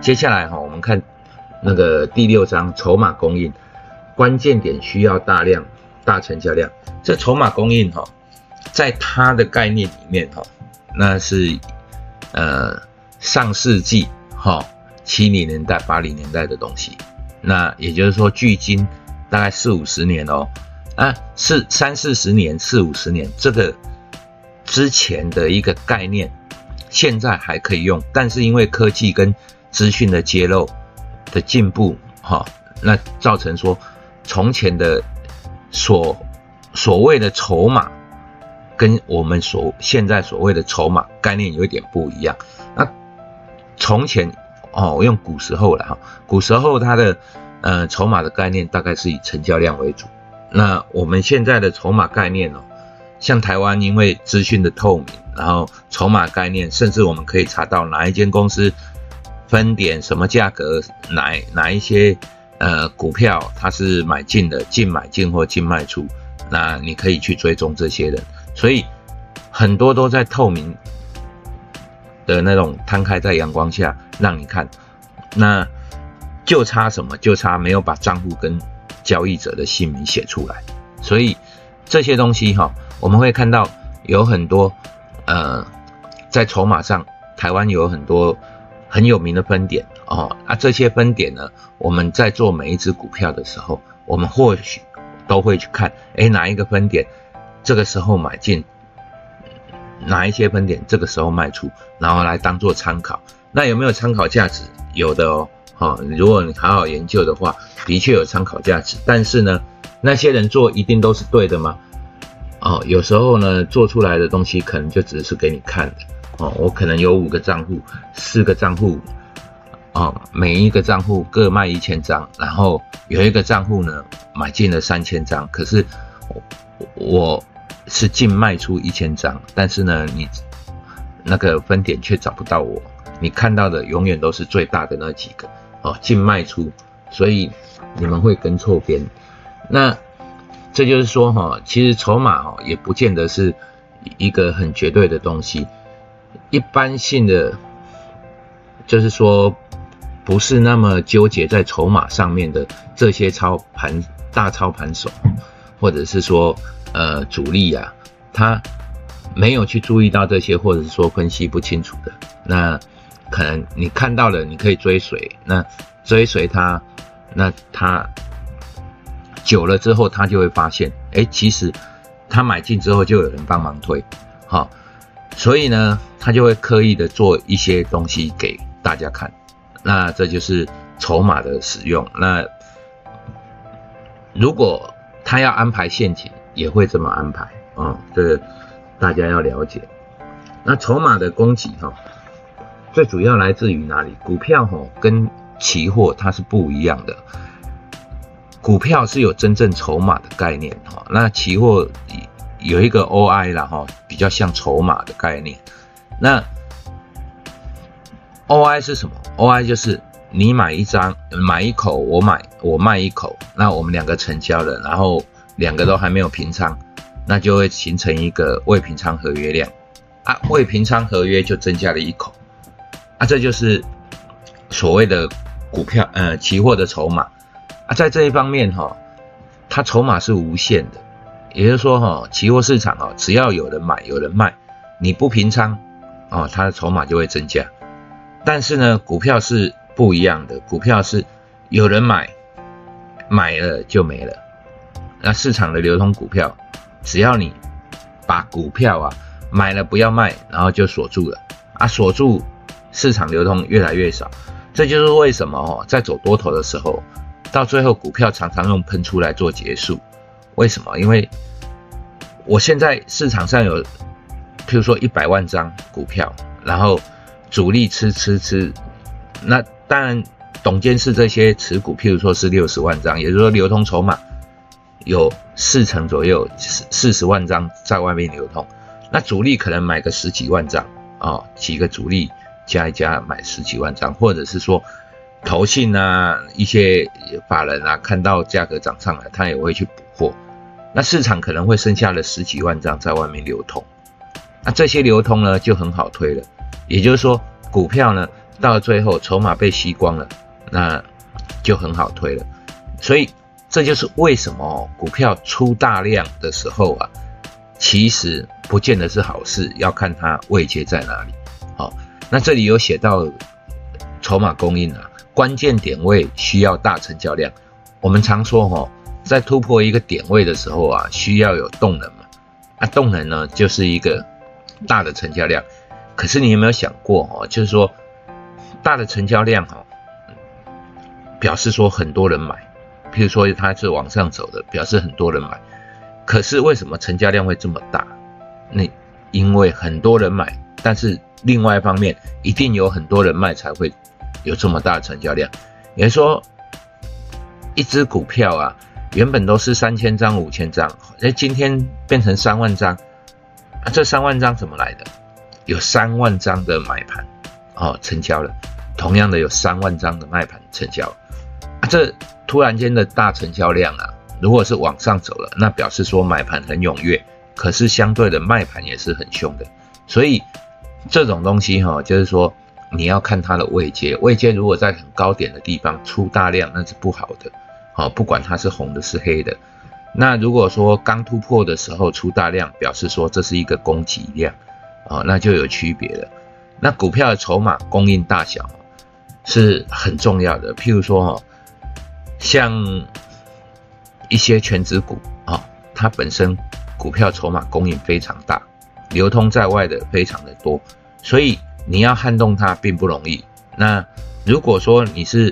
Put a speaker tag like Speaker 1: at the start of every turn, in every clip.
Speaker 1: 接下来哈，我们看那个第六章筹码供应，关键点需要大量大成交量。这筹码供应哈，在它的概念里面哈，那是呃上世纪哈七零年代八零年代的东西。那也就是说，距今大概四五十年哦，啊，四三四十年、四五十年，这个之前的一个概念，现在还可以用，但是因为科技跟资讯的揭露的进步，哈，那造成说，从前的所所谓的筹码，跟我们所现在所谓的筹码概念有一点不一样。那从前。哦，我用古时候了哈，古时候它的呃筹码的概念大概是以成交量为主。那我们现在的筹码概念哦，像台湾因为资讯的透明，然后筹码概念，甚至我们可以查到哪一间公司分点什么价格，哪哪一些呃股票它是买进的，净买进或净卖出，那你可以去追踪这些人，所以很多都在透明。的那种摊开在阳光下让你看，那就差什么？就差没有把账户跟交易者的姓名写出来。所以这些东西哈，我们会看到有很多呃，在筹码上，台湾有很多很有名的分点哦。啊，这些分点呢，我们在做每一只股票的时候，我们或许都会去看，哎，哪一个分点这个时候买进。哪一些分点这个时候卖出，然后来当做参考，那有没有参考价值？有的哦，哈，如果你好好研究的话，的确有参考价值。但是呢，那些人做一定都是对的吗？哦，有时候呢，做出来的东西可能就只是给你看的。哦，我可能有五个账户，四个账户，哦，每一个账户各卖一千张，然后有一个账户呢买进了三千张，可是我。是净卖出一千张，但是呢，你那个分点却找不到我，你看到的永远都是最大的那几个哦，净卖出，所以你们会跟错边。那这就是说哈，其实筹码哦也不见得是一个很绝对的东西，一般性的就是说不是那么纠结在筹码上面的这些操盘大操盘手，或者是说。呃，主力啊，他没有去注意到这些，或者是说分析不清楚的，那可能你看到了，你可以追随，那追随他，那他久了之后，他就会发现，哎，其实他买进之后就有人帮忙推，好，所以呢，他就会刻意的做一些东西给大家看，那这就是筹码的使用。那如果他要安排陷阱，也会这么安排啊，这大家要了解。那筹码的供给哈，最主要来自于哪里？股票哈跟期货它是不一样的，股票是有真正筹码的概念哈，那期货有一个 OI 了哈，比较像筹码的概念。那 OI 是什么？OI 就是你买一张买一口，我买我卖一口，那我们两个成交了，然后。两个都还没有平仓，那就会形成一个未平仓合约量啊，未平仓合约就增加了一口啊，这就是所谓的股票呃期货的筹码啊，在这一方面哈，它筹码是无限的，也就是说哈，期货市场啊，只要有人买有人卖，你不平仓哦，它的筹码就会增加，但是呢，股票是不一样的，股票是有人买买了就没了。那市场的流通股票，只要你把股票啊买了不要卖，然后就锁住了啊，锁住市场流通越来越少，这就是为什么哦，在走多头的时候，到最后股票常常用喷出来做结束。为什么？因为我现在市场上有，譬如说一百万张股票，然后主力吃吃吃，那当然董监事这些持股，譬如说是六十万张，也就是说流通筹码。有四成左右，四四十万张在外面流通，那主力可能买个十几万张啊，几个主力加一加买十几万张，或者是说投信啊一些法人啊看到价格涨上来，他也会去补货，那市场可能会剩下了十几万张在外面流通，那这些流通呢就很好推了，也就是说股票呢到最后筹码被吸光了，那就很好推了。所以这就是为什么股票出大量的时候啊，其实不见得是好事，要看它位阶在哪里。好，那这里有写到筹码供应啊，关键点位需要大成交量。我们常说哈，在突破一个点位的时候啊，需要有动能嘛。啊，动能呢就是一个大的成交量。可是你有没有想过哦，就是说大的成交量哦，表示说很多人买，譬如说它是往上走的，表示很多人买。可是为什么成交量会这么大？那因为很多人买，但是另外一方面一定有很多人卖才会有这么大的成交量。也就是说。一只股票啊，原本都是三千张、五千张，哎，今天变成三万张，啊，这三万张怎么来的？有三万张的买盘，哦，成交了。同样的，有三万张的卖盘成交，啊，这突然间的大成交量啊，如果是往上走了，那表示说买盘很踊跃，可是相对的卖盘也是很凶的。所以这种东西哈，就是说你要看它的位阶，位阶如果在很高点的地方出大量，那是不好的。好，不管它是红的是黑的，那如果说刚突破的时候出大量，表示说这是一个供给量，啊，那就有区别了。那股票的筹码供应大小是很重要的。譬如说哈，像一些全指股啊，它本身股票筹码供应非常大，流通在外的非常的多，所以你要撼动它并不容易。那如果说你是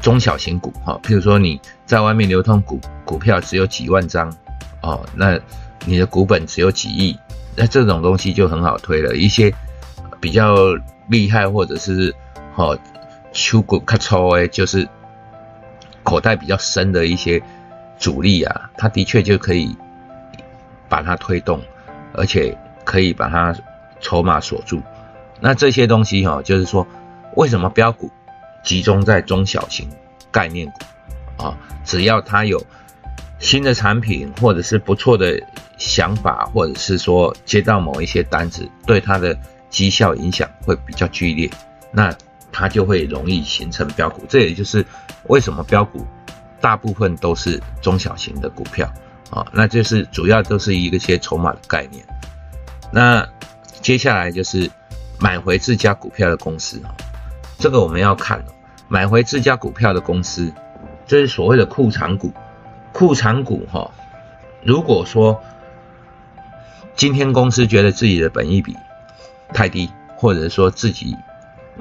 Speaker 1: 中小型股哈，譬如说你在外面流通股股票只有几万张哦，那你的股本只有几亿，那这种东西就很好推了。一些比较厉害或者是哦出股卡超哎，就是口袋比较深的一些主力啊，它的确就可以把它推动，而且可以把它筹码锁住。那这些东西哈，就是说为什么标股？集中在中小型概念股啊，只要它有新的产品，或者是不错的想法，或者是说接到某一些单子，对它的绩效影响会比较剧烈，那它就会容易形成标股。这也就是为什么标股大部分都是中小型的股票啊，那就是主要都是一个些筹码的概念。那接下来就是买回自家股票的公司啊。这个我们要看，买回自家股票的公司，这是所谓的库藏股。库藏股哈，如果说今天公司觉得自己的本益比太低，或者说自己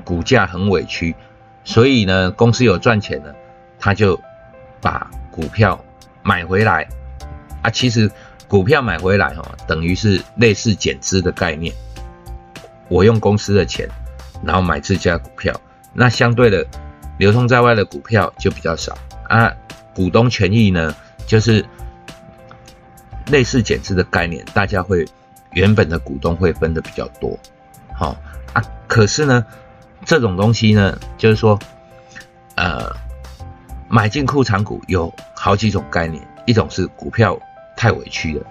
Speaker 1: 股价很委屈，所以呢，公司有赚钱了，他就把股票买回来啊。其实股票买回来哈，等于是类似减资的概念。我用公司的钱，然后买自家股票。那相对的，流通在外的股票就比较少啊。股东权益呢，就是类似减资的概念，大家会原本的股东会分的比较多，好啊。可是呢，这种东西呢，就是说，呃，买进库藏股有好几种概念，一种是股票太委屈了，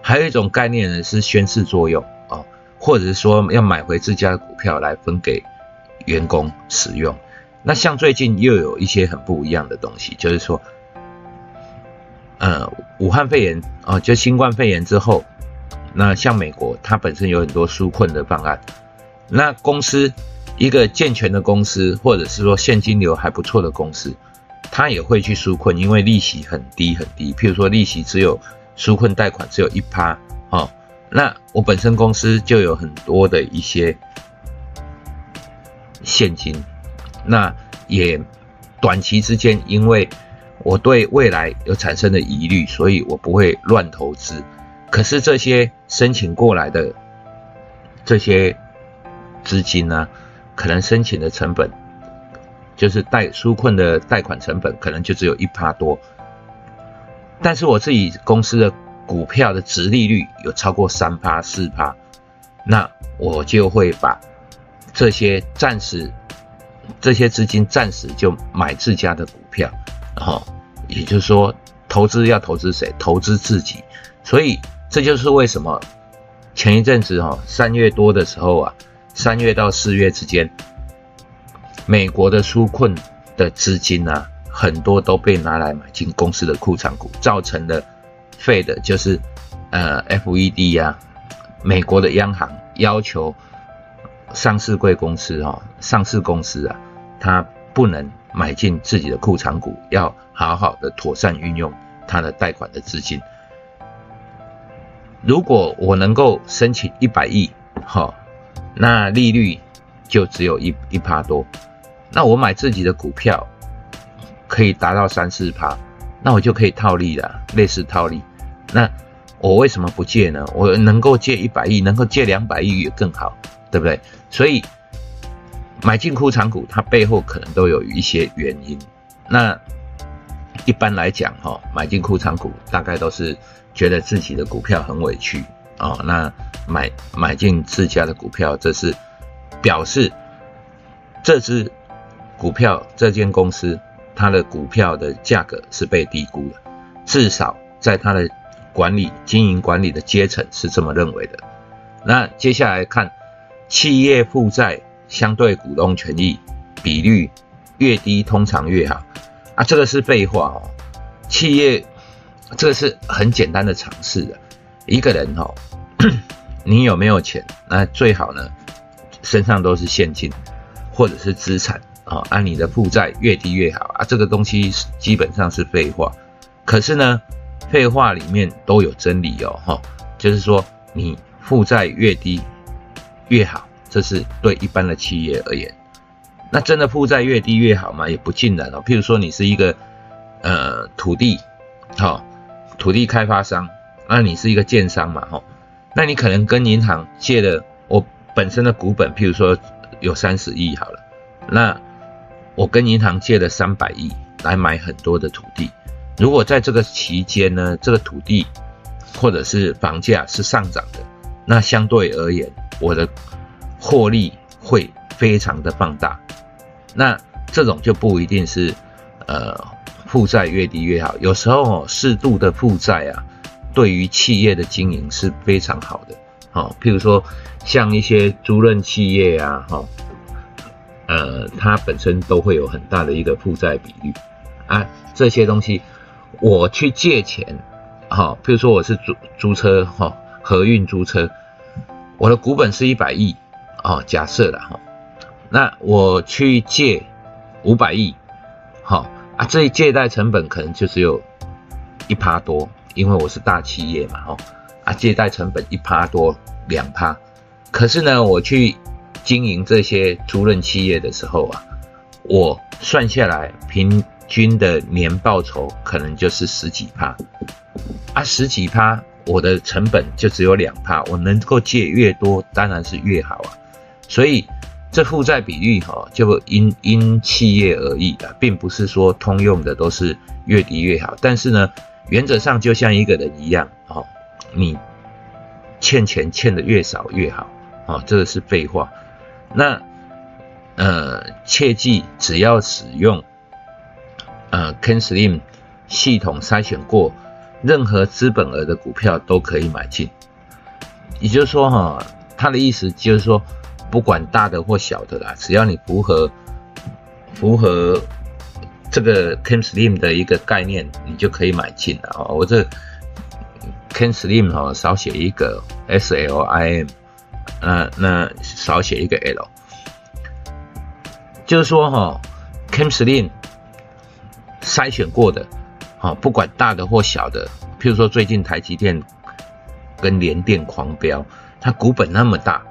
Speaker 1: 还有一种概念呢是宣示作用啊，或者是说要买回自家的股票来分给。员工使用，那像最近又有一些很不一样的东西，就是说，呃，武汉肺炎啊，就新冠肺炎之后，那像美国，它本身有很多纾困的方案，那公司一个健全的公司，或者是说现金流还不错的公司，它也会去纾困，因为利息很低很低，譬如说利息只有纾困贷款只有一趴，哦，那我本身公司就有很多的一些。现金，那也短期之间，因为我对未来有产生的疑虑，所以我不会乱投资。可是这些申请过来的这些资金呢，可能申请的成本就是贷纾困的贷款成本，可能就只有一趴多。但是我自己公司的股票的值利率有超过三趴四趴，那我就会把。这些暂时，这些资金暂时就买自家的股票，然后也就是说，投资要投资谁？投资自己。所以这就是为什么前一阵子哈，三月多的时候啊，三月到四月之间，美国的纾困的资金啊，很多都被拿来买进公司的库藏股，造成的废的就是呃 FED 呀，美国的央行要求上市贵公司哈，上市公司啊，它不能买进自己的库藏股，要好好的妥善运用它的贷款的资金。如果我能够申请一百亿，哈，那利率就只有一一趴多，那我买自己的股票可以达到三四趴，那我就可以套利了，类似套利。那我为什么不借呢？我能够借一百亿，能够借两百亿也更好，对不对？所以买进库藏股，它背后可能都有一些原因。那一般来讲，哈，买进库藏股大概都是。觉得自己的股票很委屈哦，那买买进自家的股票，这是表示这只股票这间公司它的股票的价格是被低估了，至少在它的管理经营管理的阶层是这么认为的。那接下来看企业负债相对股东权益比率越低，通常越好啊，这个是废话哦，企业。这个是很简单的尝试的，一个人哦，你有没有钱？那最好呢，身上都是现金或者是资产啊，按你的负债越低越好啊。这个东西基本上是废话，可是呢，废话里面都有真理哦，哈，就是说你负债越低越好，这是对一般的企业而言。那真的负债越低越好吗？也不尽然哦。譬如说你是一个呃土地，好。土地开发商，那你是一个建商嘛，吼，那你可能跟银行借的，我本身的股本，譬如说有三十亿好了，那我跟银行借了三百亿来买很多的土地，如果在这个期间呢，这个土地或者是房价是上涨的，那相对而言，我的获利会非常的放大，那这种就不一定是，呃。负债越低越好，有时候适度的负债啊，对于企业的经营是非常好的。好，譬如说像一些租赁企业啊，哈，呃，它本身都会有很大的一个负债比率啊，这些东西我去借钱，哈，譬如说我是租租车，哈，合运租车，我的股本是一百亿，哦，假设的哈，那我去借五百亿，好。啊，这一借贷成本可能就只有一趴多，因为我是大企业嘛，吼，啊，借贷成本一趴多两趴，可是呢，我去经营这些租赁企业的时候啊，我算下来平均的年报酬可能就是十几趴，啊，十几趴，我的成本就只有两趴，我能够借越多，当然是越好啊，所以。这负债比率哈，就因因企业而异的，并不是说通用的都是越低越好。但是呢，原则上就像一个人一样，哦，你欠钱欠的越少越好，哦，这个是废话。那呃，切记只要使用呃 CanSlim 系统筛选过，任何资本额的股票都可以买进。也就是说哈，他的意思就是说。不管大的或小的啦，只要你符合符合这个 Ken Slim 的一个概念，你就可以买进了哦。我这 Ken Slim 哈少写一个 S L I M，那那少写一个 L，就是说哈 Ken Slim 筛选过的，好不管大的或小的，譬如说最近台积电跟联电狂飙，它股本那么大。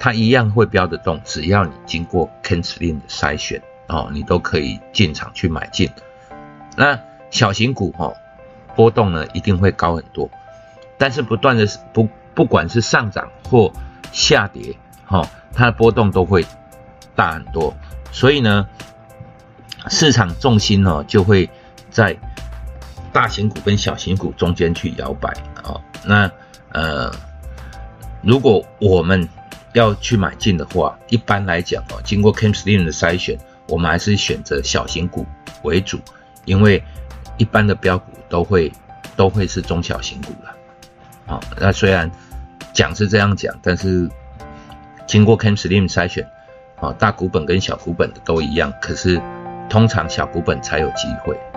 Speaker 1: 它一样会标得动，只要你经过 k e n s l i n 的筛选哦，你都可以进场去买进。那小型股哦，波动呢一定会高很多，但是不断的不不管是上涨或下跌，哈，它的波动都会大很多。所以呢，市场重心呢就会在大型股跟小型股中间去摇摆哦。那呃，如果我们要去买进的话，一般来讲哦，经过 Kim Slim 的筛选，我们还是选择小型股为主，因为一般的标股都会都会是中小型股了。啊，那虽然讲是这样讲，但是经过 Kim Slim 筛选，啊，大股本跟小股本的都一样，可是通常小股本才有机会。